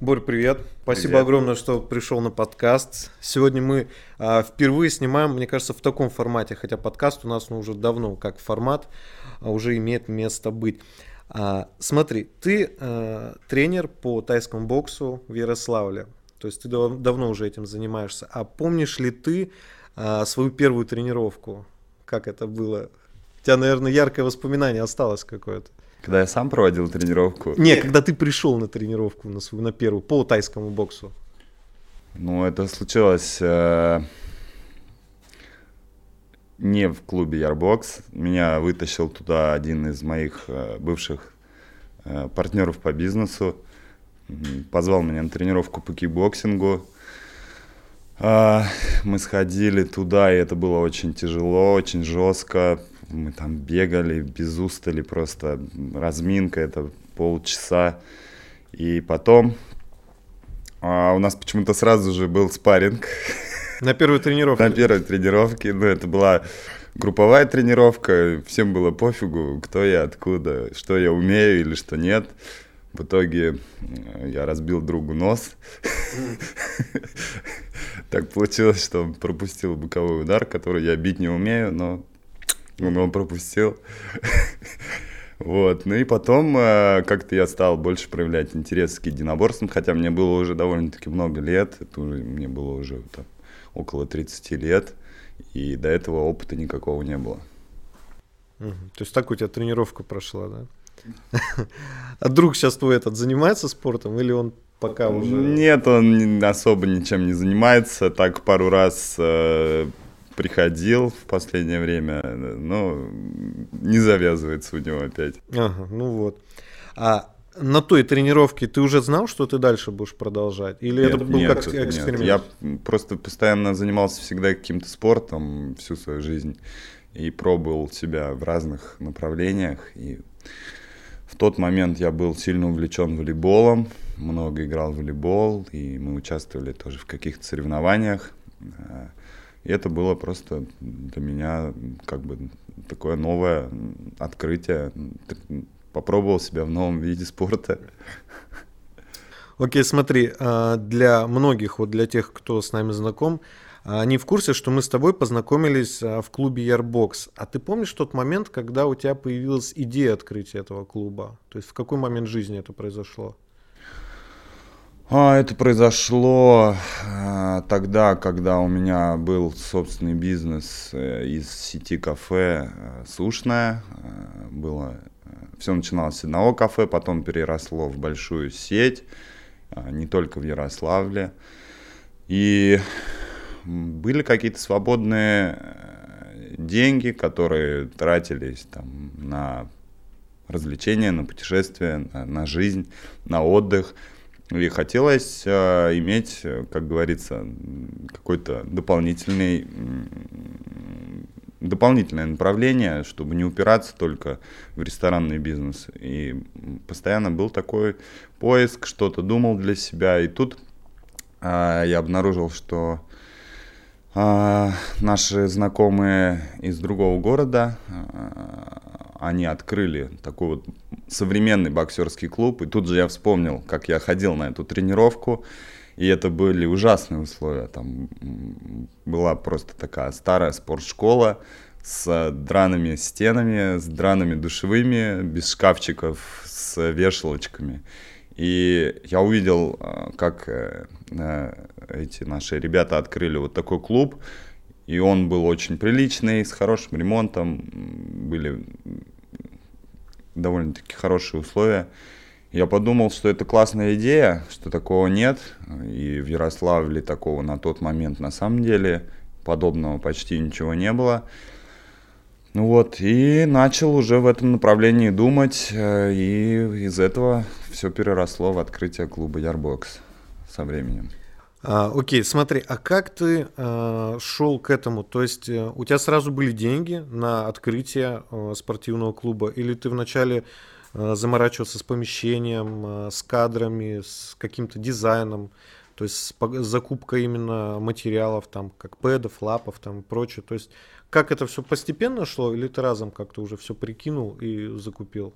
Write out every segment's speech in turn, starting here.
Борь, привет. Спасибо привет. огромное, что пришел на подкаст. Сегодня мы а, впервые снимаем, мне кажется, в таком формате, хотя подкаст у нас ну, уже давно как формат а, уже имеет место быть. А, смотри, ты а, тренер по тайскому боксу в Ярославле, то есть ты дав- давно уже этим занимаешься. А помнишь ли ты а, свою первую тренировку? Как это было? У тебя, наверное, яркое воспоминание осталось какое-то. Когда я сам проводил тренировку? Не, когда ты пришел на тренировку, на, свою, на первую, по тайскому боксу. Ну, это случилось э, не в клубе Ярбокс. Меня вытащил туда один из моих э, бывших э, партнеров по бизнесу. Позвал меня на тренировку по кикбоксингу. Э, мы сходили туда, и это было очень тяжело, очень жестко мы там бегали без устали просто, разминка это полчаса. И потом а у нас почему-то сразу же был спарринг. На первой тренировке? На первой тренировке, ну это была групповая тренировка, всем было пофигу, кто я, откуда, что я умею или что нет. В итоге я разбил другу нос. Так получилось, что он пропустил боковой удар, который я бить не умею, но он его пропустил. Вот, ну и потом э, как-то я стал больше проявлять интерес к единоборствам, хотя мне было уже довольно-таки много лет, это уже, мне было уже там, около 30 лет, и до этого опыта никакого не было. Угу. То есть так у тебя тренировка прошла, да? А друг сейчас твой этот занимается спортом или он пока уже... Нет, он особо ничем не занимается, так пару раз э, приходил в последнее время, но не завязывается у него опять. Ага, ну вот. А на той тренировке ты уже знал, что ты дальше будешь продолжать? Или нет, это был нет, как эксперимент? Нет. Я просто постоянно занимался всегда каким-то спортом всю свою жизнь и пробовал себя в разных направлениях. И в тот момент я был сильно увлечен волейболом, много играл в волейбол, и мы участвовали тоже в каких-то соревнованиях. И это было просто для меня как бы такое новое открытие. Попробовал себя в новом виде спорта. Окей, okay, смотри, а, для многих, вот для тех, кто с нами знаком, они в курсе, что мы с тобой познакомились а, в клубе Ярбокс. А ты помнишь тот момент, когда у тебя появилась идея открытия этого клуба? То есть в какой момент жизни это произошло? А, это произошло а, тогда, когда у меня был собственный бизнес э, из сети кафе э, «Сушная». Э, было, все начиналось с одного кафе, потом переросло в большую сеть, не только в Ярославле. И были какие-то свободные деньги, которые тратились там, на развлечения, на путешествия, на, на жизнь, на отдых – и хотелось э, иметь, как говорится, какой-то дополнительный, дополнительное направление, чтобы не упираться только в ресторанный бизнес. И постоянно был такой поиск, что-то думал для себя. И тут э, я обнаружил, что э, наши знакомые из другого города, э, они открыли такой вот современный боксерский клуб. И тут же я вспомнил, как я ходил на эту тренировку. И это были ужасные условия. Там была просто такая старая спортшкола с драными стенами, с драными душевыми, без шкафчиков, с вешалочками. И я увидел, а, как э, эти наши ребята открыли вот такой клуб. И он был очень приличный, с хорошим ремонтом. Были довольно-таки хорошие условия. Я подумал, что это классная идея, что такого нет. И в Ярославле такого на тот момент на самом деле подобного почти ничего не было. Ну вот, и начал уже в этом направлении думать, э, и из этого все переросло в открытие клуба Ярбокс со временем. А, окей, смотри, а как ты а, шел к этому? То есть а, у тебя сразу были деньги на открытие а, спортивного клуба, или ты вначале а, заморачивался с помещением, а, с кадрами, с каким-то дизайном, то есть закупкой именно материалов, там, как пэдов, лапов там и прочее. То есть как это все постепенно шло, или ты разом как-то уже все прикинул и закупил?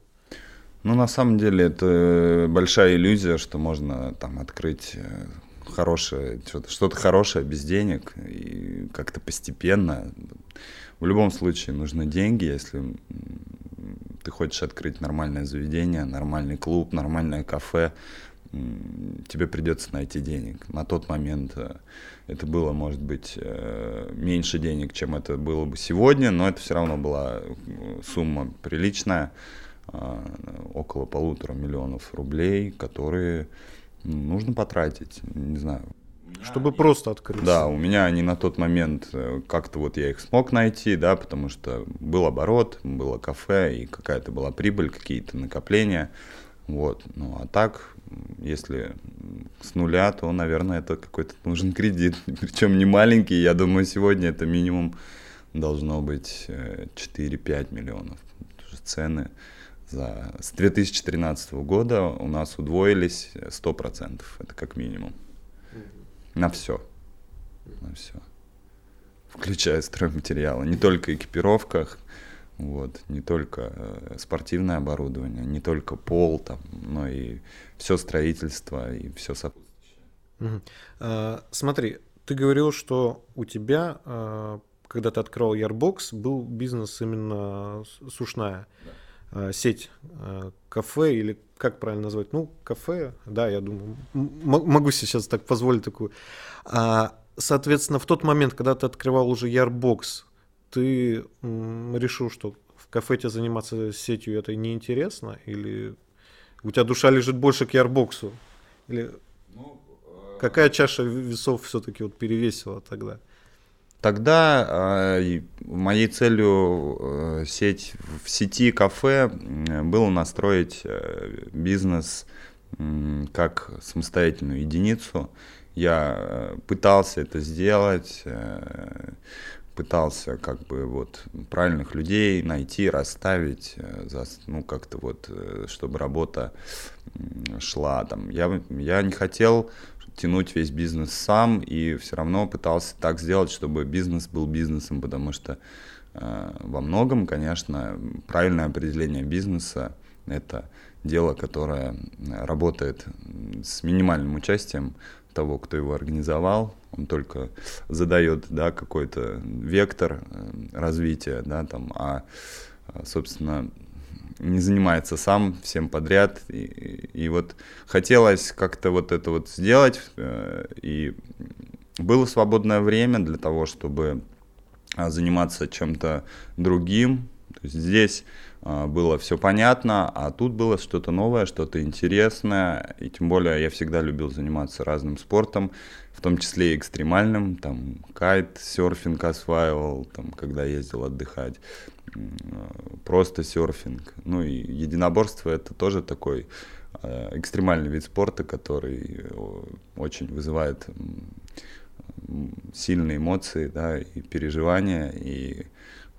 Ну, на самом деле, это большая иллюзия, что можно там открыть э, хорошее, что-то, хорошее без денег и как-то постепенно. В любом случае нужны деньги, если ты хочешь открыть нормальное заведение, нормальный клуб, нормальное кафе, тебе придется найти денег. На тот момент э, это было, может быть, э, меньше денег, чем это было бы сегодня, но это все равно была э, сумма приличная, около полутора миллионов рублей, которые нужно потратить, не знаю. Чтобы просто открыть. Да, у меня они на тот момент, как-то вот я их смог найти, да, потому что был оборот, было кафе, и какая-то была прибыль, какие-то накопления. Вот. Ну а так, если с нуля, то, наверное, это какой-то нужен кредит. Причем не маленький. Я думаю, сегодня это минимум должно быть 4-5 э, миллионов. Цены за... с 2013 года у нас удвоились 100%. Это как минимум. На все. На все. Включая стройматериалы. Не только экипировках, вот, не только э, спортивное оборудование, не только пол, там, но и все строительство и все сопутствующее. Угу. А, смотри, ты говорил, что у тебя, а, когда ты открыл Ярбокс, был бизнес именно сушная да. А, сеть а, кафе или как правильно назвать? Ну, кафе, да, я думаю, могу сейчас так позволить такую. А, соответственно, в тот момент, когда ты открывал уже Ярбокс, ты решил, что в кафе тебе заниматься сетью это неинтересно? Или у тебя душа лежит больше к ярбоксу? Или ну, э... какая чаша весов все-таки вот перевесила тогда? Тогда э, моей целью э, сеть, в сети кафе было настроить э, бизнес как самостоятельную единицу. Я э, пытался это сделать. Пытался как бы вот правильных людей найти, расставить, ну как-то вот, чтобы работа шла там. Я, я не хотел тянуть весь бизнес сам и все равно пытался так сделать, чтобы бизнес был бизнесом, потому что э, во многом, конечно, правильное определение бизнеса это дело, которое работает с минимальным участием того, кто его организовал, он только задает, да, какой-то вектор э, развития, да, там, а, собственно, не занимается сам всем подряд. И, и вот хотелось как-то вот это вот сделать, э, и было свободное время для того, чтобы а, заниматься чем-то другим. То есть здесь а, было все понятно, а тут было что-то новое, что-то интересное, и тем более я всегда любил заниматься разным спортом, в том числе и экстремальным, там кайт, серфинг осваивал, там, когда ездил отдыхать, просто серфинг, ну и единоборство это тоже такой а, экстремальный вид спорта, который очень вызывает сильные эмоции, да, и переживания, и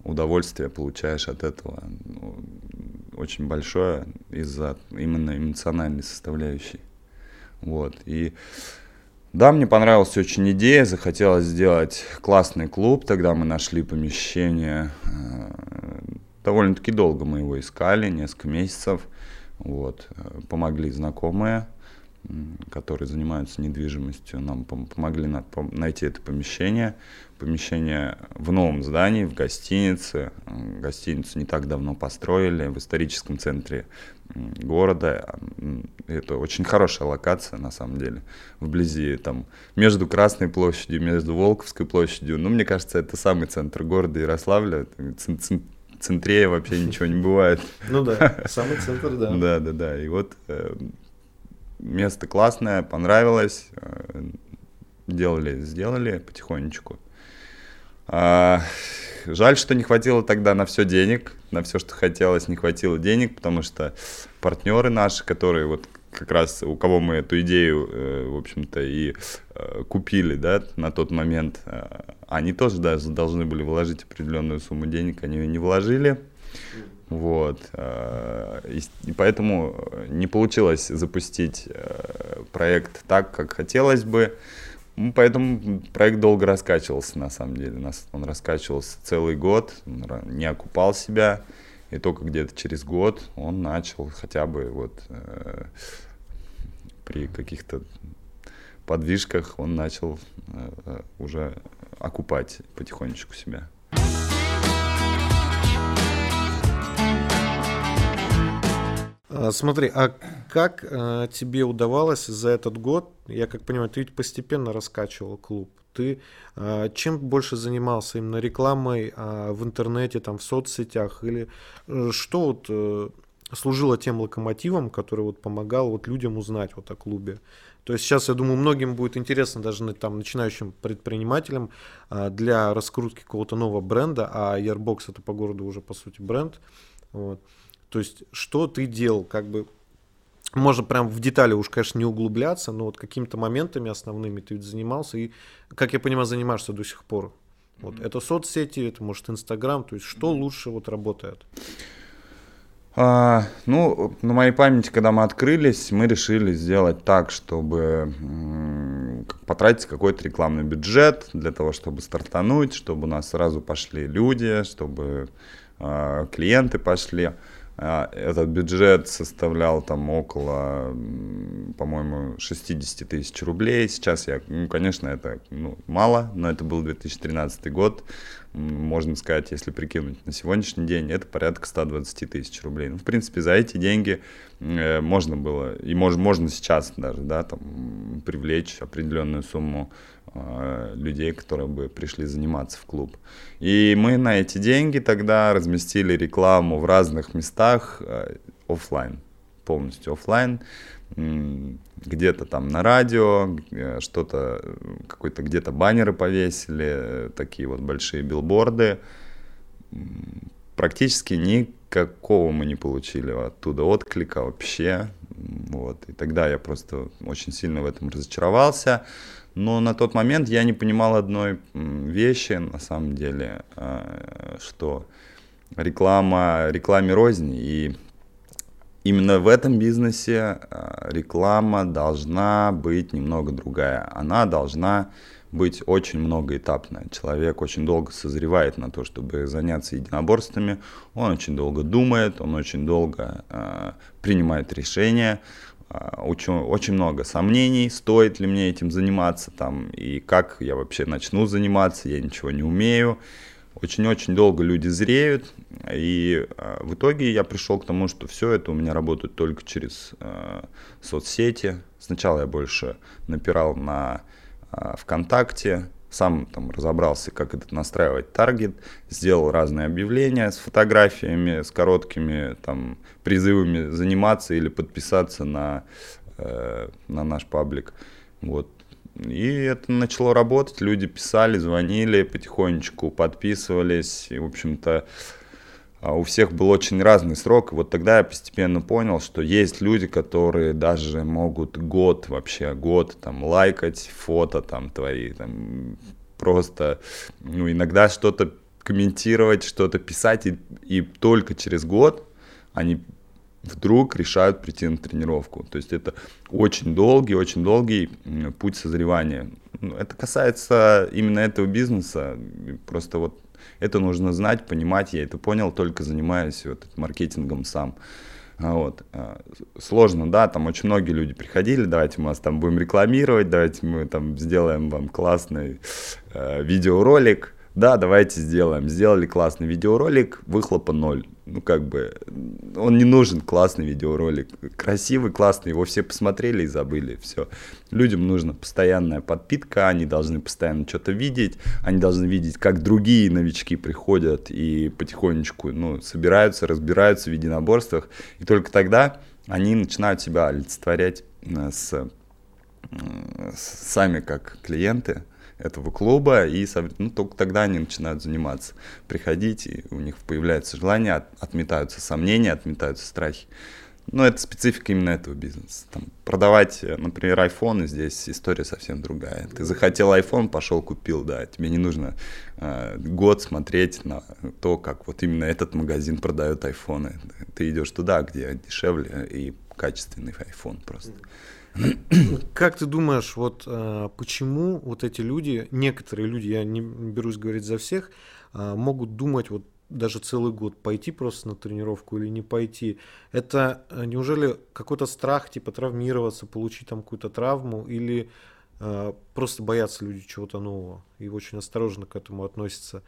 удовольствие получаешь от этого ну, очень большое из-за именно эмоциональной составляющей. Вот. И да, мне понравилась очень идея, захотелось сделать классный клуб, тогда мы нашли помещение, э, довольно-таки долго мы его искали, несколько месяцев, вот, э, помогли знакомые, которые занимаются недвижимостью, нам помогли найти это помещение. Помещение в новом здании, в гостинице. Гостиницу не так давно построили в историческом центре города. Это очень хорошая локация, на самом деле, вблизи, там, между Красной площадью, между Волковской площадью. Ну, мне кажется, это самый центр города Ярославля. Центрее вообще ничего не бывает. Ну да, самый центр, да. Да, да, да. И вот э, место классное, понравилось, э, делали, сделали потихонечку. А, жаль, что не хватило тогда на все денег, на все, что хотелось, не хватило денег, потому что партнеры наши, которые вот как раз у кого мы эту идею, э, в общем-то, и э, купили, да, на тот момент, они тоже даже должны были вложить определенную сумму денег, они ее не вложили. Вот. Э, и поэтому не получилось запустить э, проект так, как хотелось бы. Поэтому проект долго раскачивался, на самом деле. Он раскачивался целый год, не окупал себя. И только где-то через год он начал хотя бы вот э, при каких-то подвижках он начал э, уже окупать потихонечку себя. А, смотри, а как а, тебе удавалось за этот год, я как понимаю, ты ведь постепенно раскачивал клуб, ты а, чем больше занимался именно рекламой а, в интернете, там, в соцсетях, или а, что вот а, служило тем локомотивом, который вот помогал вот людям узнать вот о клубе? То есть сейчас, я думаю, многим будет интересно, даже там, начинающим предпринимателям, а, для раскрутки какого-то нового бренда, а Airbox это по городу уже, по сути, бренд, вот, то есть, что ты делал, как бы, можно прям в детали уж, конечно, не углубляться, но вот какими-то моментами основными ты ведь занимался, и, как я понимаю, занимаешься до сих пор. Вот, mm-hmm. это соцсети, это, может, Инстаграм, то есть, что mm-hmm. лучше вот работает? А, ну, на моей памяти, когда мы открылись, мы решили сделать так, чтобы потратить какой-то рекламный бюджет для того, чтобы стартануть, чтобы у нас сразу пошли люди, чтобы э, клиенты пошли. Этот бюджет составлял там около, по-моему, 60 тысяч рублей. Сейчас я, ну, конечно, это ну, мало, но это был 2013 год. Можно сказать, если прикинуть на сегодняшний день, это порядка 120 тысяч рублей. Ну, в принципе, за эти деньги э, можно было, и мож, можно сейчас даже, да, там, привлечь определенную сумму людей, которые бы пришли заниматься в клуб. И мы на эти деньги тогда разместили рекламу в разных местах э, офлайн, полностью офлайн, где-то там на радио, э, что-то, какой-то где-то баннеры повесили, такие вот большие билборды. Практически никакого мы не получили оттуда отклика вообще. Вот. И тогда я просто очень сильно в этом разочаровался. Но на тот момент я не понимал одной вещи, на самом деле, а, что реклама, рекламе рознь. И именно в этом бизнесе а, реклама должна быть немного другая. Она должна быть очень многоэтапная. Человек очень долго созревает на то, чтобы заняться единоборствами. Он очень долго думает, он очень долго э, принимает решения. А, очень, очень много сомнений, стоит ли мне этим заниматься там, и как я вообще начну заниматься, я ничего не умею. Очень-очень долго люди зреют, и э, в итоге я пришел к тому, что все это у меня работает только через э, соцсети. Сначала я больше напирал на э, ВКонтакте, сам там разобрался, как это настраивать таргет, сделал разные объявления с фотографиями, с короткими там призывами заниматься или подписаться на, э, на наш паблик. Вот. И это начало работать, люди писали, звонили потихонечку, подписывались, и, в общем-то, а у всех был очень разный срок. И вот тогда я постепенно понял, что есть люди, которые даже могут год вообще, год там лайкать фото там твои, там просто, ну, иногда что-то комментировать, что-то писать, и, и только через год они вдруг решают прийти на тренировку. То есть это очень долгий, очень долгий путь созревания. Ну, это касается именно этого бизнеса. Просто вот это нужно знать, понимать. Я это понял, только занимаюсь вот маркетингом сам. А вот. А, сложно, да, там очень многие люди приходили, давайте мы вас там будем рекламировать, давайте мы там сделаем вам классный э, видеоролик. Да, давайте сделаем. Сделали классный видеоролик, выхлопа ноль ну, как бы, он не нужен, классный видеоролик, красивый, классный, его все посмотрели и забыли, все. Людям нужна постоянная подпитка, они должны постоянно что-то видеть, они должны видеть, как другие новички приходят и потихонечку, ну, собираются, разбираются в единоборствах, и только тогда они начинают себя олицетворять э, с, с сами как клиенты, этого клуба, и ну, только тогда они начинают заниматься. Приходить, и у них появляется желание, от, отметаются сомнения, отметаются страхи. Но это специфика именно этого бизнеса. Там, продавать, например, iPhone, здесь история совсем другая. Ты захотел iPhone, пошел купил, да. Тебе не нужно э, год смотреть на то, как вот именно этот магазин продает айфоны. Ты идешь туда, где дешевле и качественный iPhone просто. Mm. Как ты думаешь, вот а, почему вот эти люди, некоторые люди, я не берусь говорить за всех, а, могут думать вот даже целый год, пойти просто на тренировку или не пойти. Это э, неужели какой-то страх, типа травмироваться, получить там какую-то травму, или просто боятся люди чего-то нового и очень осторожно к этому относятся?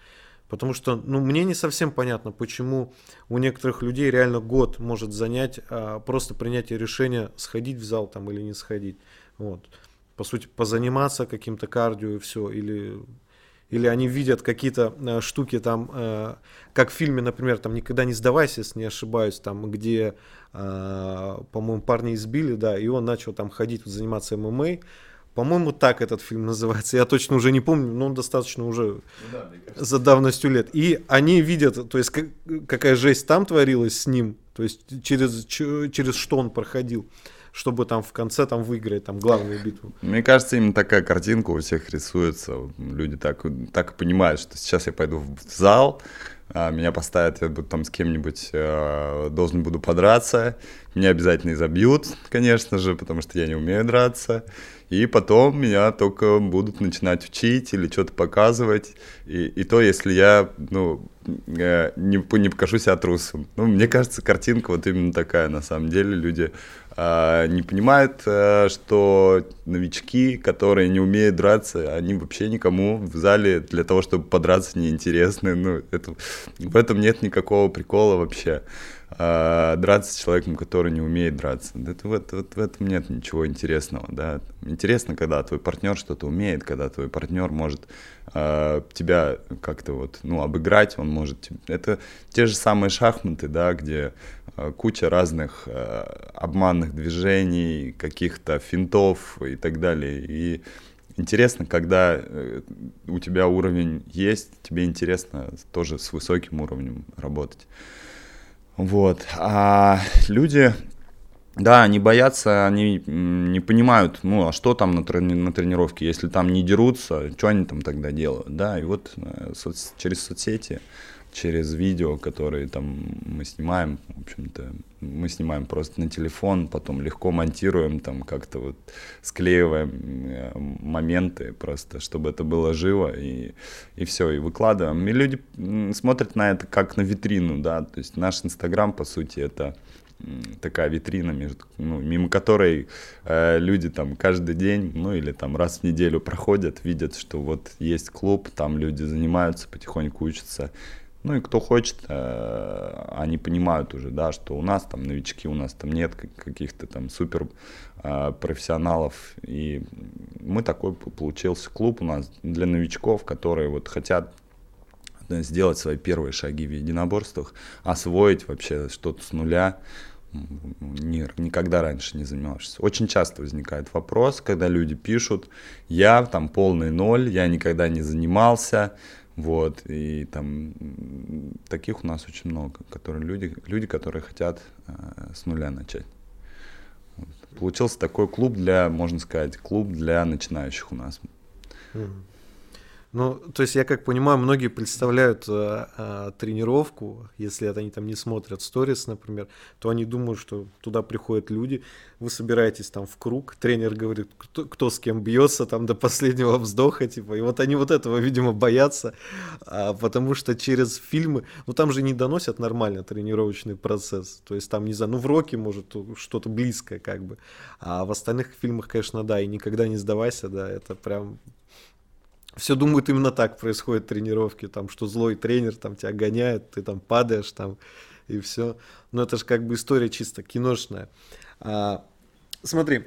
Потому что, ну, мне не совсем понятно, почему у некоторых людей реально год может занять а, просто принятие решения, сходить в зал там или не сходить. Вот. По сути, позаниматься каким-то кардио и все, или или они видят какие-то э, штуки там, э, как в фильме, например, там «Никогда не сдавайся», если не ошибаюсь, там, где, э, по-моему, парня избили, да, и он начал там ходить, заниматься ММА, по-моему, так этот фильм называется. Я точно уже не помню, но он достаточно уже ну, да, за давностью лет. И они видят, то есть как, какая жесть там творилась с ним, то есть через, через что он проходил чтобы там в конце там выиграть там главную битву. Мне кажется, именно такая картинка у всех рисуется. Люди так, так и понимают, что сейчас я пойду в зал, а, меня поставят, я буду там с кем-нибудь, э, должен буду подраться, меня обязательно изобьют, конечно же, потому что я не умею драться, и потом меня только будут начинать учить или что-то показывать, и, и то, если я, ну, э, не, не покажу себя трусом. Ну, мне кажется, картинка вот именно такая, на самом деле, люди а, не понимают, э, что новички, которые не умеют драться, они вообще никому в зале для того, чтобы подраться, неинтересны. Ну, это, в этом нет никакого прикола вообще. А, драться с человеком, который не умеет драться. Это, вот, вот в этом нет ничего интересного. Да? Интересно, когда твой партнер что-то умеет, когда твой партнер может э, тебя как-то вот, ну, обыграть, он может... Это те же самые шахматы, да, где Э, куча разных э, обманных движений, каких-то финтов и так далее. И интересно, когда э, у тебя уровень есть, тебе интересно тоже с высоким уровнем работать. Вот. А люди, да, они боятся, они не понимают, ну, а что там на, трени- на тренировке, если там не дерутся, что они там тогда делают, да, и вот соц- через соцсети через видео, которые там мы снимаем, в общем-то, мы снимаем просто на телефон, потом легко монтируем, там как-то вот склеиваем э, моменты просто, чтобы это было живо, и, и все, и выкладываем. И люди смотрят на это как на витрину, да, то есть наш Инстаграм, по сути, это такая витрина, между, ну, мимо которой э, люди там каждый день, ну или там раз в неделю проходят, видят, что вот есть клуб, там люди занимаются, потихоньку учатся, ну и кто хочет, э, они понимают уже, да, что у нас там новички, у нас там нет каких-то там супер э, профессионалов. И мы такой получился клуб у нас для новичков, которые вот хотят сделать свои первые шаги в единоборствах, освоить вообще что-то с нуля, ни, никогда раньше не занимался. Очень часто возникает вопрос, когда люди пишут, я там полный ноль, я никогда не занимался, вот, и там таких у нас очень много, которые люди, люди которые хотят э, с нуля начать. Вот. Получился такой клуб для, можно сказать, клуб для начинающих у нас. Mm-hmm. Ну, то есть я как понимаю, многие представляют э, э, тренировку, если это они там не смотрят сторис, например, то они думают, что туда приходят люди, вы собираетесь там в круг, тренер говорит, кто, кто с кем бьется там до последнего вздоха, типа, и вот они вот этого, видимо, боятся, а, потому что через фильмы, ну там же не доносят нормально тренировочный процесс, то есть там, не знаю, ну в Роке может что-то близкое как бы, а в остальных фильмах, конечно, да, и никогда не сдавайся, да, это прям все думают именно так происходят тренировки, там, что злой тренер там тебя гоняет, ты там падаешь там и все. Но это же как бы история чисто киношная. А, смотри,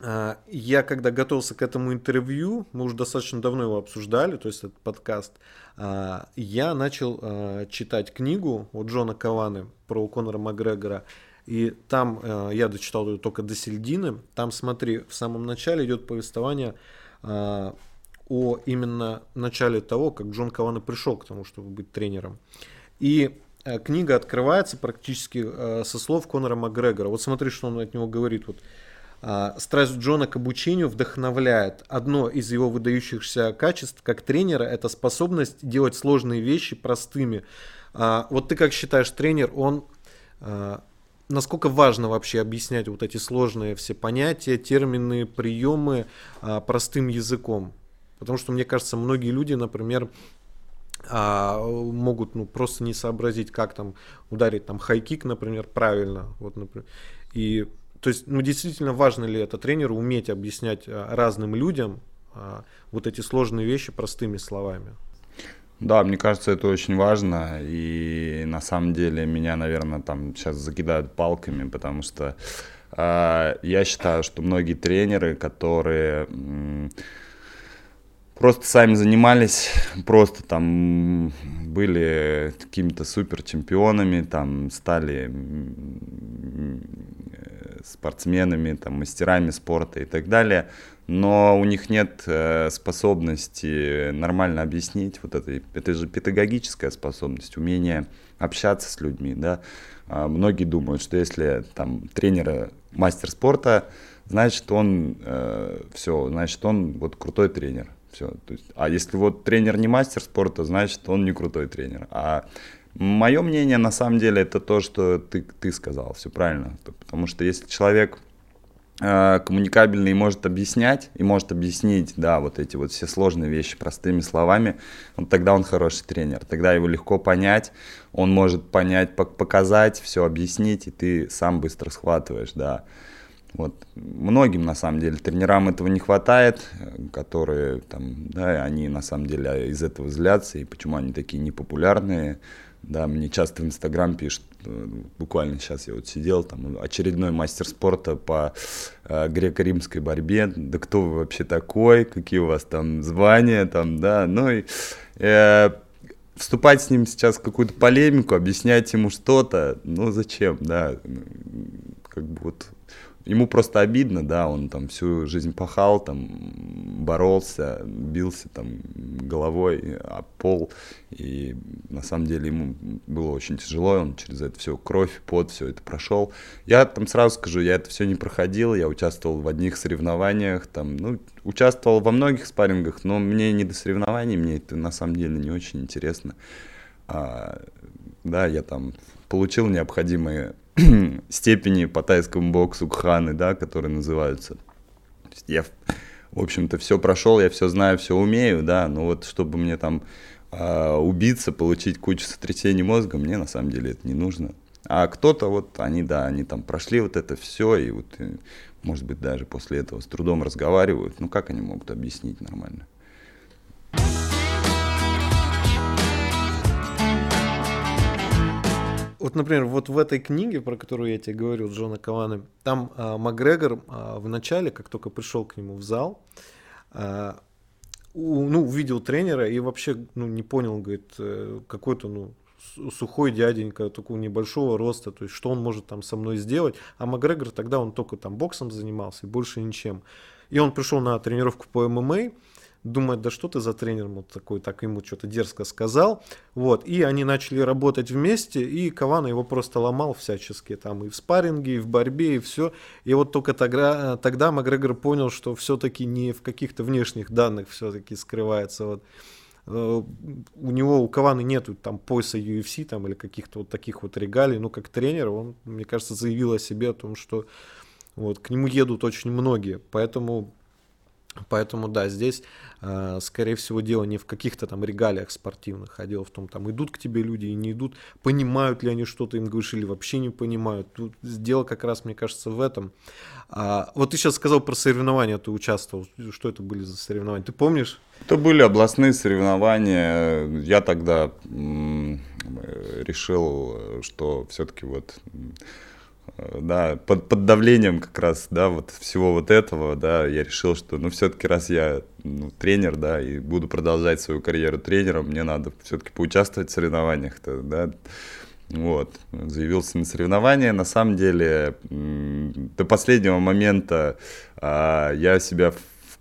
а, я когда готовился к этому интервью, мы уже достаточно давно его обсуждали, то есть этот подкаст, а, я начал а, читать книгу от Джона Каваны про Конора Макгрегора. И там а, я дочитал ее только до середины. Там, смотри, в самом начале идет повествование а, о именно начале того, как Джон Кавана пришел к тому, чтобы быть тренером. И э, книга открывается практически э, со слов Конора Макгрегора. Вот смотри, что он от него говорит. Вот, «А, Страсть Джона к обучению вдохновляет. Одно из его выдающихся качеств как тренера – это способность делать сложные вещи простыми. А, вот ты как считаешь, тренер, он э, насколько важно вообще объяснять вот эти сложные все понятия, термины, приемы простым языком? Потому что, мне кажется, многие люди, например, а, могут ну, просто не сообразить, как там ударить там хайкик, например, правильно. Вот, например. И то есть, ну, действительно важно ли это тренеру уметь объяснять а, разным людям а, вот эти сложные вещи простыми словами? Да, мне кажется, это очень важно, и на самом деле меня, наверное, там сейчас закидают палками, потому что э, я считаю, что многие тренеры, которые э, просто сами занимались, просто там были какими-то супер чемпионами, там стали спортсменами, там мастерами спорта и так далее, но у них нет э, способности нормально объяснить вот это, это же педагогическая способность, умение общаться с людьми, да. А многие думают, что если там тренера мастер спорта, значит он э, все, значит он вот крутой тренер все. То есть, а если вот тренер не мастер спорта, значит он не крутой тренер. А мое мнение на самом деле это то, что ты, ты сказал, все правильно. Потому что если человек э, коммуникабельный и может объяснять, и может объяснить, да, вот эти вот все сложные вещи простыми словами, вот тогда он хороший тренер. Тогда его легко понять, он может понять, показать, все объяснить, и ты сам быстро схватываешь, да. Вот. Многим, на самом деле, тренерам этого не хватает, которые там, да, они на самом деле из этого злятся, и почему они такие непопулярные. Да, мне часто в Инстаграм пишут, э, буквально сейчас я вот сидел, там очередной мастер спорта по э, греко-римской борьбе, да кто вы вообще такой, какие у вас там звания, там, да, ну и э, вступать с ним сейчас в какую-то полемику, объяснять ему что-то, ну зачем, да, как бы вот ему просто обидно, да, он там всю жизнь пахал, там боролся, бился там головой о пол, и на самом деле ему было очень тяжело, он через это все кровь, пот, все это прошел. Я там сразу скажу, я это все не проходил, я участвовал в одних соревнованиях, там, ну, участвовал во многих спаррингах, но мне не до соревнований, мне это на самом деле не очень интересно. А, да, я там получил необходимые степени по тайскому боксу кханы, да, которые называются. Я, в общем-то, все прошел, я все знаю, все умею, да, но вот чтобы мне там э, убиться, получить кучу сотрясений мозга, мне на самом деле это не нужно. А кто-то вот, они, да, они там прошли вот это все, и вот, э, может быть, даже после этого с трудом разговаривают. Ну, как они могут объяснить нормально? Вот, например, вот в этой книге, про которую я тебе говорил, Джона Каваны, там а, Макгрегор а, в начале, как только пришел к нему в зал, а, у, ну, увидел тренера и вообще ну, не понял, говорит, э, какой-то ну, сухой дяденька, такого небольшого роста, то есть что он может там со мной сделать. А Макгрегор тогда он только там боксом занимался и больше ничем. И он пришел на тренировку по ММА, думает, да что ты за тренер вот такой, так ему что-то дерзко сказал. Вот, и они начали работать вместе, и Кавана его просто ломал всячески, там и в спарринге, и в борьбе, и все. И вот только тогда, тогда Макгрегор понял, что все-таки не в каких-то внешних данных все-таки скрывается вот э, у него, у Каваны нету там пояса UFC там или каких-то вот таких вот регалий, ну как тренер, он, мне кажется, заявил о себе о том, что вот к нему едут очень многие, поэтому Поэтому, да, здесь, э, скорее всего, дело не в каких-то там регалиях спортивных, а дело в том, там идут к тебе люди и не идут, понимают ли они что-то им говоришь или вообще не понимают. Тут дело как раз, мне кажется, в этом. А, вот ты сейчас сказал про соревнования, ты участвовал. Что это были за соревнования? Ты помнишь? Это были областные соревнования. Я тогда решил, что все-таки вот да, под, под давлением как раз, да, вот всего вот этого, да, я решил, что, ну, все-таки раз я ну, тренер, да, и буду продолжать свою карьеру тренером, мне надо все-таки поучаствовать в соревнованиях-то, да, вот, заявился на соревнования. На самом деле, до последнего момента а, я себя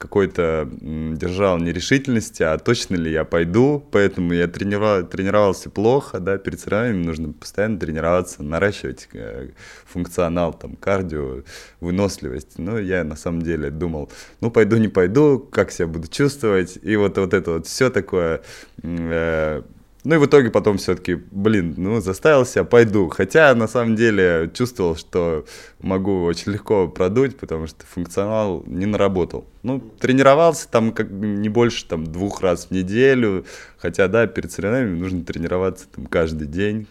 какой-то держал нерешительности, а точно ли я пойду, поэтому я тренировал, тренировался плохо, да, перед соревнованиями нужно постоянно тренироваться, наращивать э, функционал, там, кардио, выносливость. Ну, я на самом деле думал, ну, пойду, не пойду, как себя буду чувствовать, и вот, вот это вот все такое, э, Ну и в итоге потом все-таки, блин, ну заставил себя, пойду. Хотя на самом деле чувствовал, что могу очень легко продуть, потому что функционал не наработал. Ну, тренировался там как не больше там двух раз в неделю. Хотя, да, перед соревнованиями нужно тренироваться там каждый день,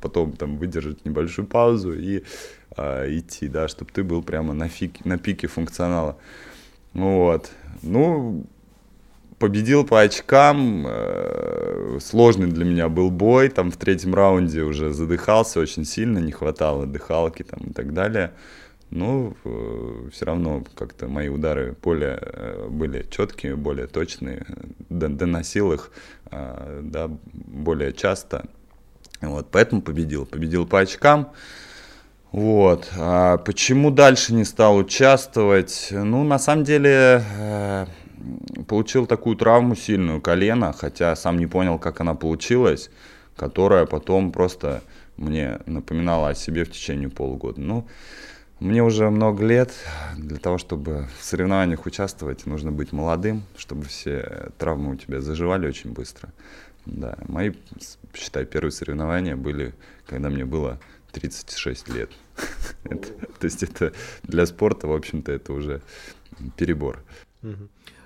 потом там выдержать небольшую паузу и э, идти, да, чтобы ты был прямо на, фике, на пике функционала. Вот. Ну, победил по очкам. Э, сложный для меня был бой. Там в третьем раунде уже задыхался очень сильно, не хватало дыхалки там и так далее. Ну, э, все равно как-то мои удары более э, были четкие, более точные, доносил их да, более часто. Вот, поэтому победил. Победил по очкам. Вот. А почему дальше не стал участвовать? Ну, на самом деле, получил такую травму сильную, колено, хотя сам не понял, как она получилась, которая потом просто мне напоминала о себе в течение полугода. Ну, мне уже много лет, для того, чтобы в соревнованиях участвовать, нужно быть молодым, чтобы все травмы у тебя заживали очень быстро. Да, мои, считай, первые соревнования были, когда мне было 36 лет. То есть это для спорта, в общем-то, это уже перебор.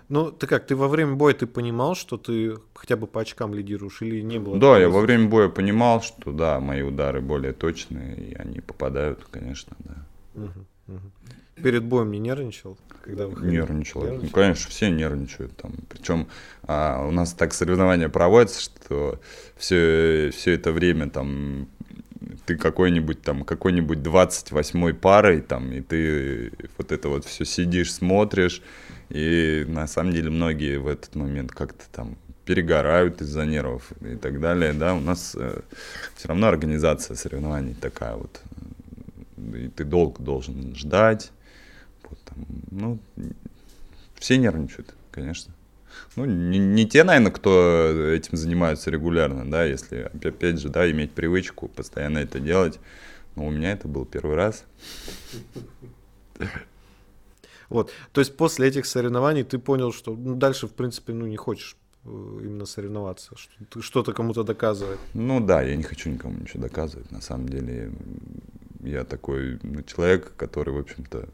Ну, ты как, ты во время боя ты понимал, что ты хотя бы по очкам лидируешь или не было? Да, я во время боя понимал, что да, мои удары более точные, и они попадают, конечно, да. Угу, угу. Перед боем не нервничал? Когда выходил? Нервничал. нервничал. Ну, конечно, все нервничают там. Причем а, у нас так соревнования проводятся, что все, все это время там ты какой-нибудь там, какой-нибудь 28 парой там, и ты вот это вот все сидишь, смотришь, и на самом деле многие в этот момент как-то там перегорают из-за нервов и так далее, да, у нас э, все равно организация соревнований такая вот, и ты долго должен ждать, вот, там, ну, все нервничают, конечно. Ну, не, не те, наверное, кто этим занимаются регулярно, да, если, опять же, да, иметь привычку постоянно это делать, но у меня это был первый раз. Вот. То есть после этих соревнований ты понял, что ну, дальше, в принципе, ну, не хочешь э, именно соревноваться, что что-то кому-то доказывать. Ну да, я не хочу никому ничего доказывать. На самом деле я такой ну, человек, который, в общем-то,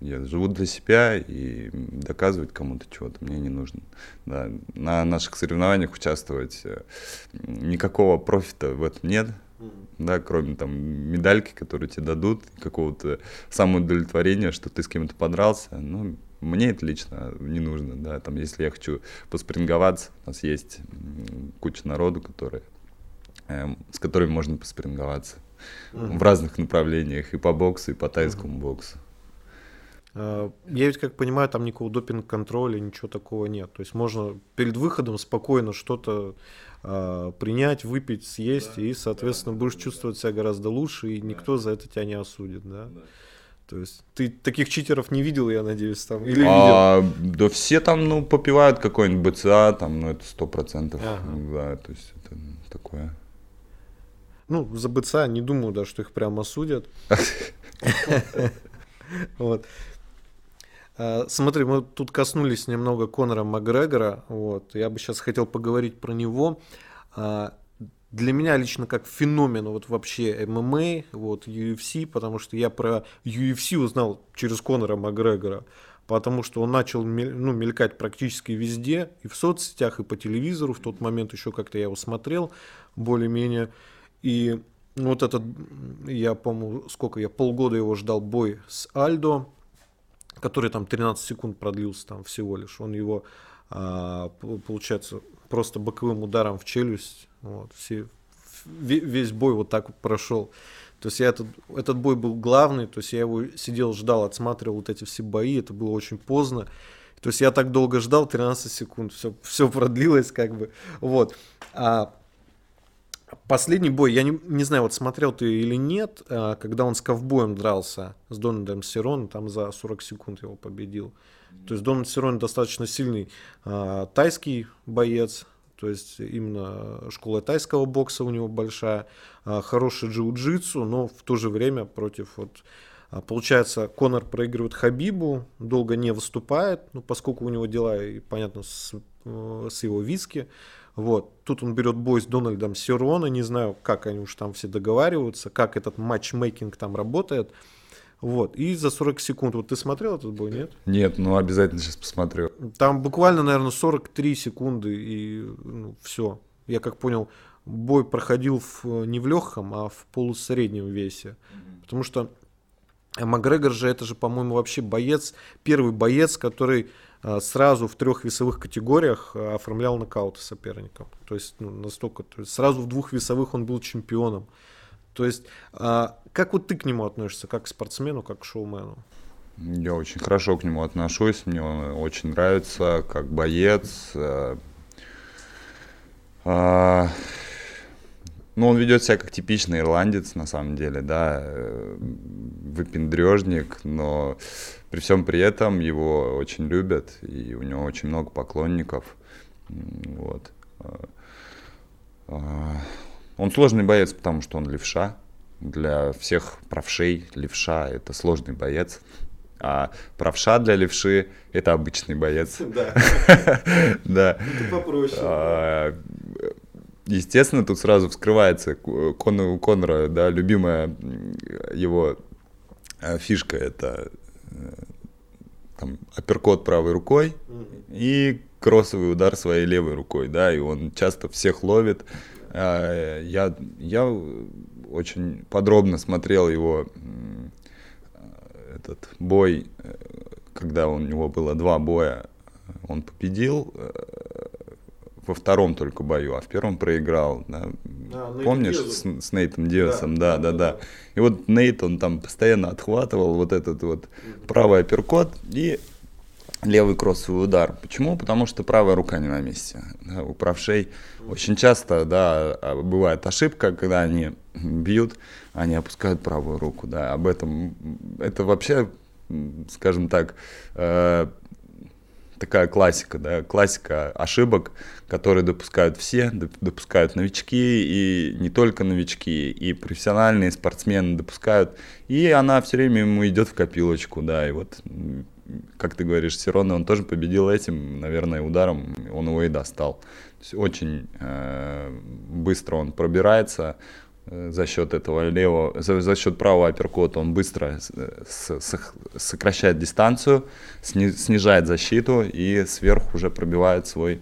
я живу для себя и доказывать кому-то чего-то мне не нужно. Да, на наших соревнованиях участвовать э, никакого профита в этом нет да, кроме там медальки, которые тебе дадут, какого-то самоудовлетворения, что ты с кем-то подрался, ну, мне это лично не нужно, да, там, если я хочу поспринговаться, у нас есть куча народу, которые, э, с которыми можно поспринговаться mm-hmm. в разных направлениях, и по боксу, и по тайскому mm-hmm. боксу. А, я ведь как понимаю, там никакого допинг-контроля, ничего такого нет. То есть можно перед выходом спокойно что-то э, принять, выпить, съесть, да, и, соответственно, да, будешь да. чувствовать себя гораздо лучше, и да. никто за это тебя не осудит, да? да. То есть ты таких читеров не видел, я надеюсь, там? Или а, видел? Да все там, ну, попивают какой-нибудь БЦА, там, ну, это сто процентов. Ага. Да, то есть это такое. Ну, за БЦА не думаю, да, что их прямо осудят. Вот. А, смотри, мы тут коснулись немного Конора Макгрегора. Вот. Я бы сейчас хотел поговорить про него. А, для меня лично как феномен вот вообще ММА, вот UFC, потому что я про UFC узнал через Конора Макгрегора, потому что он начал ну, мелькать практически везде, и в соцсетях, и по телевизору, в тот момент еще как-то я его смотрел более-менее, и вот этот, я помню, сколько я, полгода его ждал бой с Альдо, который там 13 секунд продлился там всего лишь. Он его, а, получается, просто боковым ударом в челюсть, вот, все, весь бой вот так прошел. То есть я этот, этот бой был главный, то есть я его сидел, ждал, отсматривал вот эти все бои, это было очень поздно. То есть я так долго ждал, 13 секунд, все, все продлилось как бы. Вот. А Последний бой, я не, не знаю, вот смотрел ты или нет, а, когда он с ковбоем дрался, с Дональдом Сироном, там за 40 секунд его победил. То есть Дональд Сирон достаточно сильный а, тайский боец, то есть именно школа тайского бокса у него большая, а, хороший джиу-джитсу, но в то же время против вот Получается, Конор проигрывает Хабибу, долго не выступает, ну, поскольку у него дела, и, понятно, с э, с его виски. Вот. Тут он берет бой с Дональдом Сирона, не знаю, как они уж там все договариваются, как этот матчмейкинг там работает. Вот, и за 40 секунд, вот ты смотрел этот бой, нет? Нет, ну обязательно сейчас посмотрю. Там буквально, наверное, 43 секунды и ну, все. Я как понял, бой проходил в, не в легком, а в полусреднем весе. Потому что Макгрегор же это же, по-моему, вообще боец, первый боец, который сразу в трех весовых категориях а, оформлял нокауты соперникам. То есть ну, настолько, то есть сразу в двух весовых он был чемпионом. То есть, а, как вот ты к нему относишься, как к спортсмену, как к шоумену? Я очень хорошо к нему отношусь, мне он очень нравится, как боец. Э, а, ну, он ведет себя как типичный ирландец, на самом деле, да, э, выпендрежник, но при всем при этом его очень любят, и у него очень много поклонников. Вот. А, он сложный боец, потому что он левша. Для всех правшей левша – это сложный боец. А правша для левши – это обычный боец. Да. Да. Это попроще. Естественно, тут сразу вскрывается Конор, у Конора, да, любимая его а, фишка – это э, там, апперкот правой рукой и кроссовый удар своей левой рукой, да, и он часто всех ловит, а, я, я очень подробно смотрел его этот бой, э, когда у него было два боя, он победил э, во втором только бою, а в первом проиграл. Да. А, Помнишь с, с Нейтом Диасом? Да да, да, да, да. И вот Нейт, он там постоянно отхватывал вот этот вот правый апперкот и левый кроссовый удар. Почему? Потому что правая рука не на месте. Да, у правшей очень часто, да, а, бывает ошибка, когда они бьют, они опускают правую руку, да. Об этом это вообще, скажем так, э, такая классика, да, классика ошибок, которые допускают все, допускают новички и не только новички, и профессиональные спортсмены допускают, и она все время ему идет в копилочку, да, и вот как ты говоришь, Сироны он тоже победил этим, наверное, ударом, он его и достал. Очень э, быстро он пробирается за счет этого левого, за, за счет правого апперкота он быстро с, с, сокращает дистанцию, сни, снижает защиту и сверху уже пробивает свой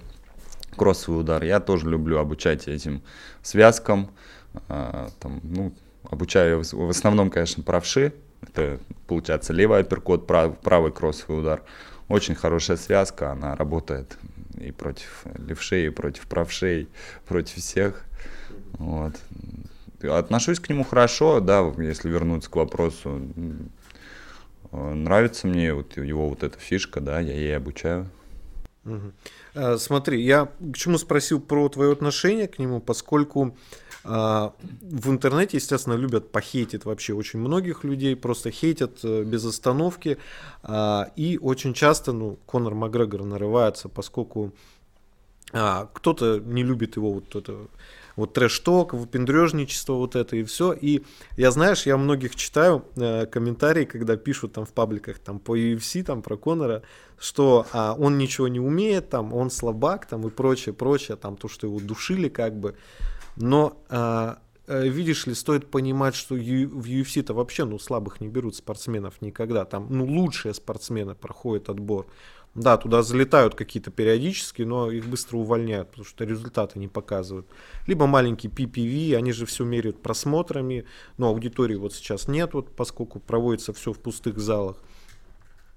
кроссовый удар. Я тоже люблю обучать этим связкам, э, там, ну, обучаю в основном, конечно, правши, это получается левый апперкот, прав, правый кроссовый удар. Очень хорошая связка, она работает и против левшей, и против правшей, против всех. Вот. Отношусь к нему хорошо, да, если вернуться к вопросу. Нравится мне вот его вот эта фишка, да, я ей обучаю. Угу. Смотри, я к чему спросил про твое отношение к нему, поскольку а, в интернете, естественно, любят похейтить вообще очень многих людей, просто хейтят э, без остановки. А, и очень часто, ну, Конор Макгрегор нарывается, поскольку а, кто-то не любит его вот это вот трэш-ток, выпендрежничество вот это и все. И я, знаешь, я многих читаю э, комментарии, когда пишут там в пабликах там по UFC, там про Конора, что а, он ничего не умеет, там он слабак, там и прочее, прочее, там то, что его душили как бы. Но а, э, видишь ли, стоит понимать, что в UFC-то вообще ну, слабых не берут спортсменов никогда. Там ну, лучшие спортсмены проходят отбор. Да, туда залетают какие-то периодически, но их быстро увольняют, потому что результаты не показывают. Либо маленький PPV, они же все меряют просмотрами, но аудитории вот сейчас нет, вот, поскольку проводится все в пустых залах.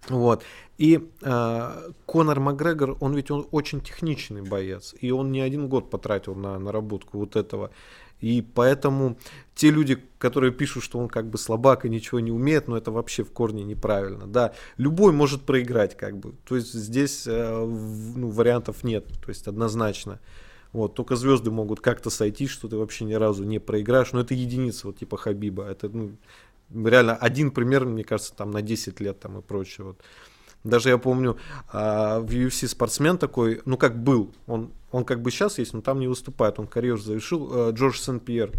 Вот. И э, Конор Макгрегор, он ведь он очень техничный боец, и он не один год потратил на наработку вот этого. И поэтому те люди, которые пишут, что он как бы слабак и ничего не умеет, ну это вообще в корне неправильно. Да, любой может проиграть как бы. То есть здесь э, ну, вариантов нет, то есть однозначно. Вот, только звезды могут как-то сойти, что ты вообще ни разу не проиграешь. Но это единица, вот типа Хабиба. Это ну, реально один пример, мне кажется, там на 10 лет там и прочее. Вот. Даже я помню, а, в UFC спортсмен такой, ну как был, он, он как бы сейчас есть, но там не выступает, он карьеру завершил, э, Джордж Сен-Пьер.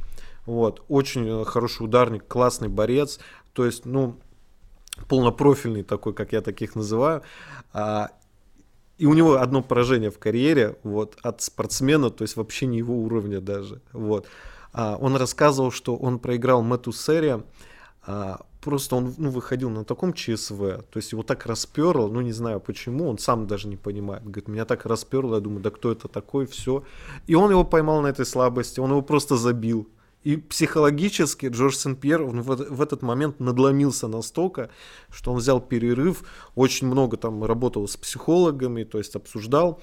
Вот, очень э, хороший ударник, классный борец, то есть, ну, полнопрофильный такой, как я таких называю. А, и у него одно поражение в карьере, вот, от спортсмена, то есть вообще не его уровня даже, вот. А, он рассказывал, что он проиграл Мэтту Серия, а, просто он ну, выходил на таком ЧСВ, то есть его так расперло, ну не знаю почему, он сам даже не понимает, говорит, меня так расперло, я думаю, да кто это такой, все. И он его поймал на этой слабости, он его просто забил. И психологически Джордж Сен-Пьер в, в этот момент надломился настолько, что он взял перерыв, очень много там работал с психологами, то есть обсуждал.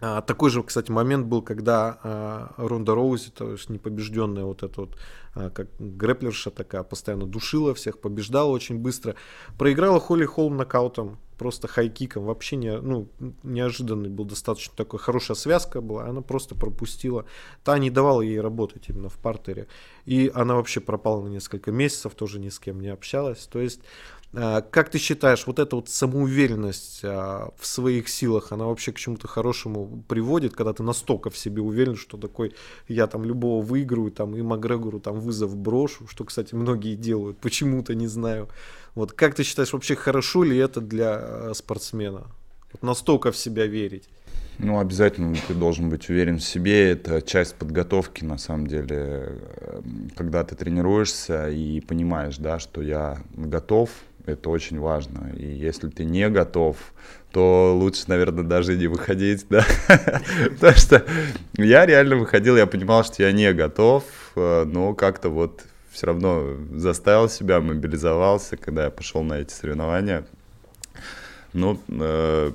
А, такой же, кстати, момент был, когда а, Ронда Роузи, то есть непобежденная вот эта вот, как грэплерша такая, постоянно душила всех, побеждала очень быстро, проиграла Холли Холм нокаутом, просто хайкиком, вообще не, ну, неожиданный был достаточно такой, хорошая связка была, она просто пропустила. Та не давала ей работать именно в партере. И она вообще пропала на несколько месяцев, тоже ни с кем не общалась. То есть а, как ты считаешь, вот эта вот самоуверенность а, в своих силах, она вообще к чему-то хорошему приводит, когда ты настолько в себе уверен, что такой, я там любого выиграю, там и Макгрегору там вызов брошу, что, кстати, многие делают, почему-то не знаю. Вот как ты считаешь, вообще хорошо ли это для а, спортсмена? Вот настолько в себя верить. Ну, обязательно ты должен быть уверен в себе. Это часть подготовки, на самом деле. Когда ты тренируешься и понимаешь, да, что я готов, это очень важно. И если ты не готов, то лучше, наверное, даже не выходить, да. Потому что я реально выходил, я понимал, что я не готов, э, но как-то вот все равно заставил себя, мобилизовался, когда я пошел на эти соревнования. Ну, э,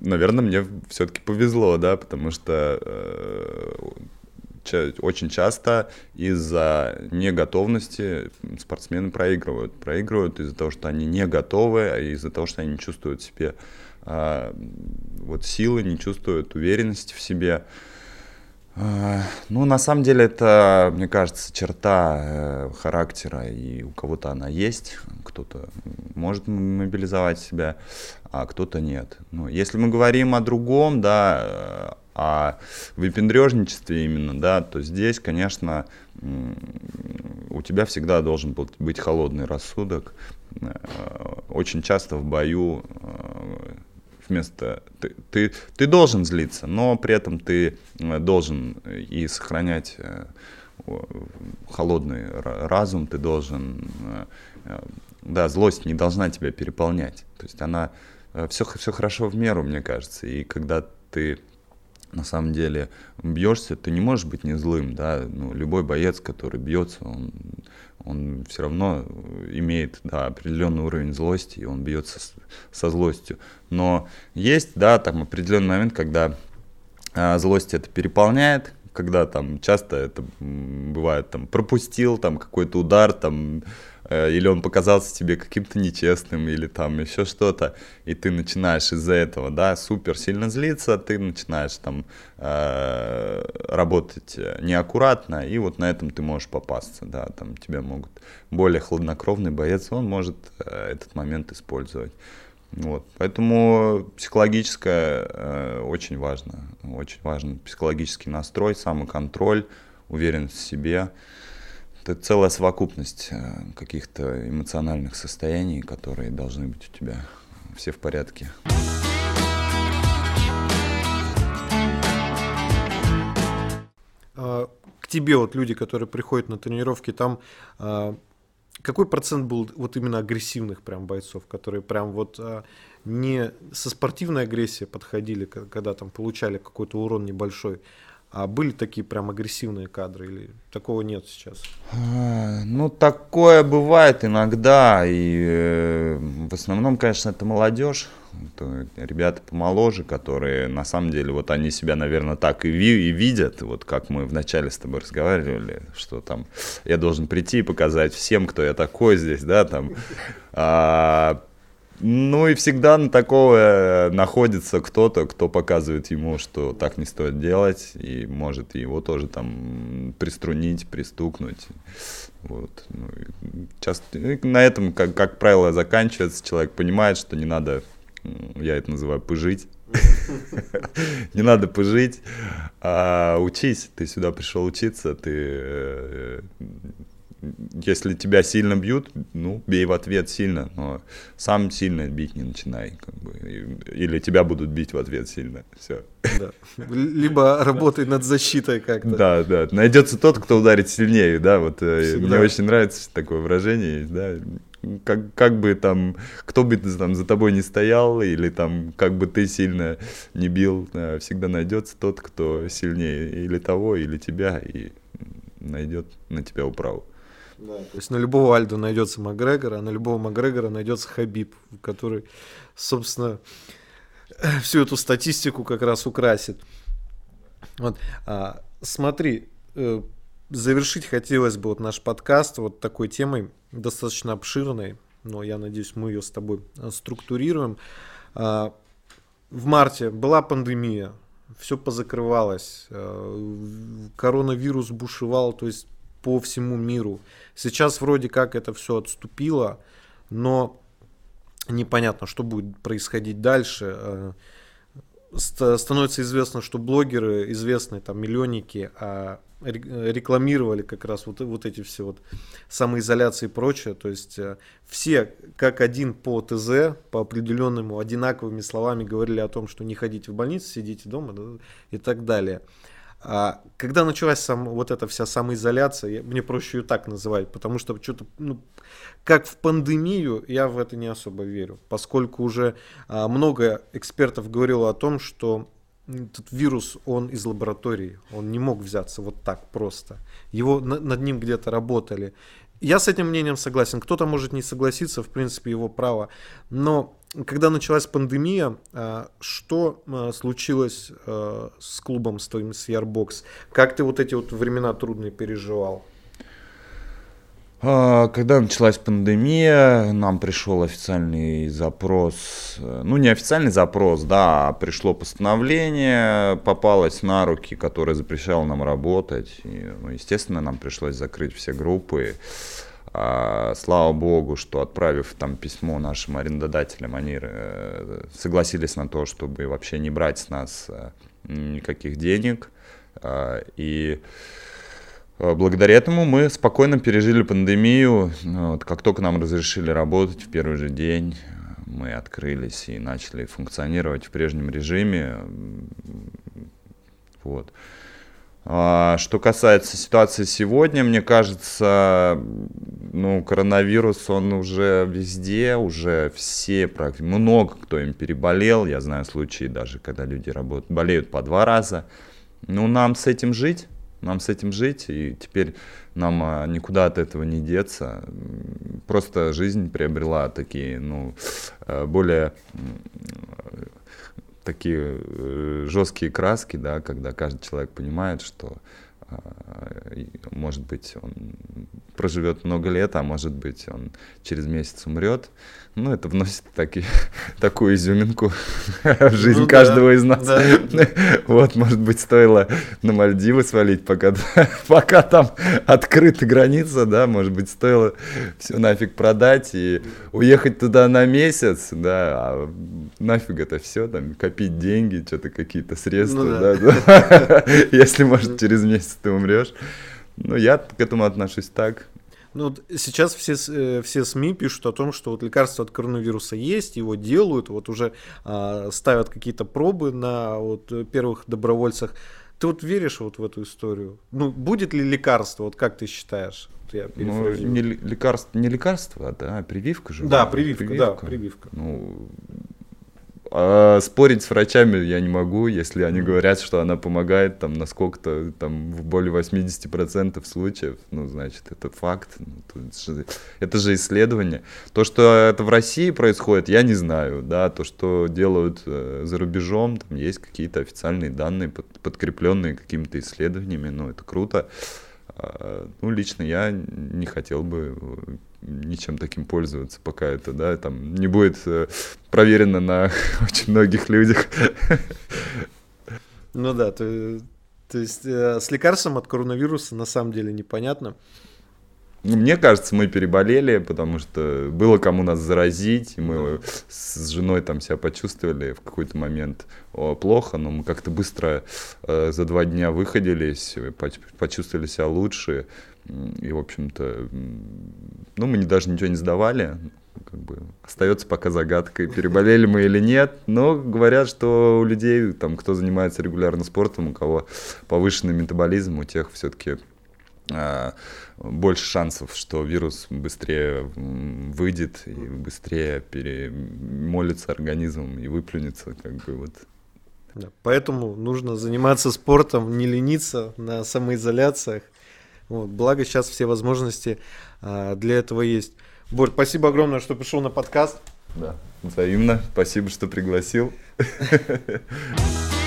наверное, мне все-таки повезло, да, потому что э, очень часто из-за неготовности спортсмены проигрывают. Проигрывают из-за того, что они не готовы, а из-за того, что они не чувствуют в себе а, вот силы, не чувствуют уверенности в себе. А, ну, на самом деле, это, мне кажется, черта э, характера, и у кого-то она есть, кто-то может мобилизовать себя, а кто-то нет. Ну, если мы говорим о другом, да, о выпендрежничестве именно, да, то здесь, конечно, у тебя всегда должен был быть холодный рассудок. Э, очень часто в бою э, вместо ты, ты, ты должен злиться, но при этом ты э, должен и сохранять холодный разум, ты должен, да, злость не должна тебя переполнять. То есть она все, все хорошо в меру, мне кажется. И когда ты на самом деле бьешься, ты не можешь быть не злым, да, ну, любой боец, который бьется, он, он все равно имеет, да, определенный уровень злости, и он бьется с, со злостью. Но есть, да, там определенный момент, когда а, злость это переполняет, когда там часто это бывает, там, пропустил там какой-то удар, там, или он показался тебе каким-то нечестным, или там еще что-то, и ты начинаешь из-за этого, да, супер сильно злиться, ты начинаешь там э, работать неаккуратно, и вот на этом ты можешь попасться, да, там тебя могут более хладнокровный боец, он может э, этот момент использовать. Вот. Поэтому психологическое э, очень важно. Очень важен психологический настрой, самоконтроль, уверенность в себе. Это целая совокупность э, каких-то эмоциональных состояний, которые должны быть у тебя все в порядке. А, к тебе вот люди, которые приходят на тренировки, там а, какой процент был вот именно агрессивных прям бойцов, которые прям вот а, не со спортивной агрессией подходили, когда там получали какой-то урон небольшой, а были такие прям агрессивные кадры или такого нет сейчас? А, ну, такое бывает иногда. И э, в основном, конечно, это молодежь. Это ребята помоложе, которые на самом деле, вот они себя, наверное, так и, ви- и видят, вот как мы вначале с тобой разговаривали, что там я должен прийти и показать всем, кто я такой здесь, да, там. А, ну и всегда на такого э, находится кто-то, кто показывает ему, что так не стоит делать, и может его тоже там приструнить, пристукнуть. Вот. Ну, часто на этом, как, как правило, заканчивается. Человек понимает, что не надо, я это называю, пыжить. Не надо пыжить, а учись. Ты сюда пришел учиться, ты э, если тебя сильно бьют, ну, бей в ответ сильно, но сам сильно бить не начинай, как бы, или тебя будут бить в ответ сильно, все. Да. Либо работай над защитой как-то. Да, да, найдется тот, кто ударит сильнее, да, вот э, Всегда. мне очень нравится такое выражение, да, как, как бы там, кто бы там за тобой не стоял, или там, как бы ты сильно не бил, всегда найдется тот, кто сильнее или того, или тебя, и найдет на тебя управу. Да, то есть на любого Альду найдется Макгрегор, а на любого Макгрегора найдется Хабиб, который, собственно, всю эту статистику как раз украсит. Вот, а, смотри, э, завершить хотелось бы вот наш подкаст вот такой темой, достаточно обширной, но я надеюсь, мы ее с тобой э, структурируем. А, в марте была пандемия, все позакрывалось, э, коронавирус бушевал, то есть по всему миру. Сейчас вроде как это все отступило, но непонятно, что будет происходить дальше. Э, становится известно, что блогеры, известные там миллионники, а рекламировали как раз вот, вот эти все вот самоизоляции и прочее. То есть э, все как один по ТЗ, по определенному одинаковыми словами говорили о том, что не ходите в больницу, сидите дома да, и так далее. А когда началась сам, вот эта вся самоизоляция, мне проще ее так называть, потому что что-то, ну, как в пандемию, я в это не особо верю, поскольку уже а, много экспертов говорило о том, что этот вирус, он из лаборатории, он не мог взяться вот так просто. Его над ним где-то работали. Я с этим мнением согласен. Кто-то может не согласиться, в принципе, его право. Но когда началась пандемия, а, что а, случилось а, с клубом, с твоим, с Ярбокс? Как ты вот эти вот времена трудные переживал? Когда началась пандемия, нам пришел официальный запрос, э, ну не официальный запрос, да, пришло постановление, попалось на руки, которое запрещало нам работать. И, ну, естественно, нам пришлось закрыть все группы. А, слава богу, что отправив там письмо нашим арендодателям, они э, согласились на то, чтобы вообще не брать с нас э, никаких денег. А, и Э, благодаря этому мы спокойно пережили пандемию. Вот, как только нам разрешили работать в первый же день, мы открылись и начали функционировать в прежнем режиме. Вот. А, что касается ситуации сегодня, мне кажется, ну, коронавирус, он уже везде, уже все, много кто им переболел. Я знаю случаи даже, когда люди работают, болеют по два раза. Ну, нам с этим жить. Нам с этим жить, и теперь нам а, никуда от этого не деться. Просто жизнь приобрела такие, ну, э, более такие э, жесткие краски, да, когда каждый человек понимает, что может быть, он проживет много лет, а может быть, он через месяц умрет. Ну, это вносит таки, такую изюминку в жизнь ну, каждого да, из нас. Да. Вот, может быть, стоило на Мальдивы свалить, пока, пока там открыта граница, да, может быть, стоило все нафиг продать и уехать туда на месяц, да, а нафиг это все, там, копить деньги, что-то какие-то средства, ну, да. да, да. Если, может, через месяц ты умрешь. Ну, я к этому отношусь так. Ну, вот сейчас все, э, все СМИ пишут о том, что вот лекарство от коронавируса есть, его делают, вот уже а, ставят какие-то пробы на вот первых добровольцах. Ты вот веришь вот в эту историю? Ну, будет ли лекарство, вот как ты считаешь? я ну, не лекарство, не лекарство, да, прививка же. Да, прививка, прививка, да, прививка. Ну, а спорить с врачами я не могу, если они говорят, что она помогает там на сколько-то, там в более 80% случаев, ну, значит, это факт. Ну, же, это же исследование. То, что это в России происходит, я не знаю, да, то, что делают э, за рубежом, там есть какие-то официальные данные, под, подкрепленные какими-то исследованиями, ну, это круто. А, ну, лично я не хотел бы ничем таким пользоваться, пока это, да, там не будет э, проверено на очень многих людях. Ну да, то, то есть э, с лекарством от коронавируса на самом деле непонятно. Ну, мне кажется, мы переболели, потому что было кому нас заразить, мы с женой там себя почувствовали в какой-то момент плохо, но мы как-то быстро э, за два дня выходились, почувствовали себя лучше, и, в общем-то, ну, мы даже ничего не сдавали, как бы остается пока загадкой, переболели мы или нет. Но говорят, что у людей, там, кто занимается регулярно спортом, у кого повышенный метаболизм, у тех все-таки больше шансов, что вирус быстрее выйдет и быстрее перемолится организмом и выплюнется, как бы вот. Да, поэтому нужно заниматься спортом, не лениться на самоизоляциях. Вот, благо сейчас все возможности а, для этого есть. Борь, спасибо огромное, что пришел на подкаст. Да, взаимно. Спасибо, что пригласил.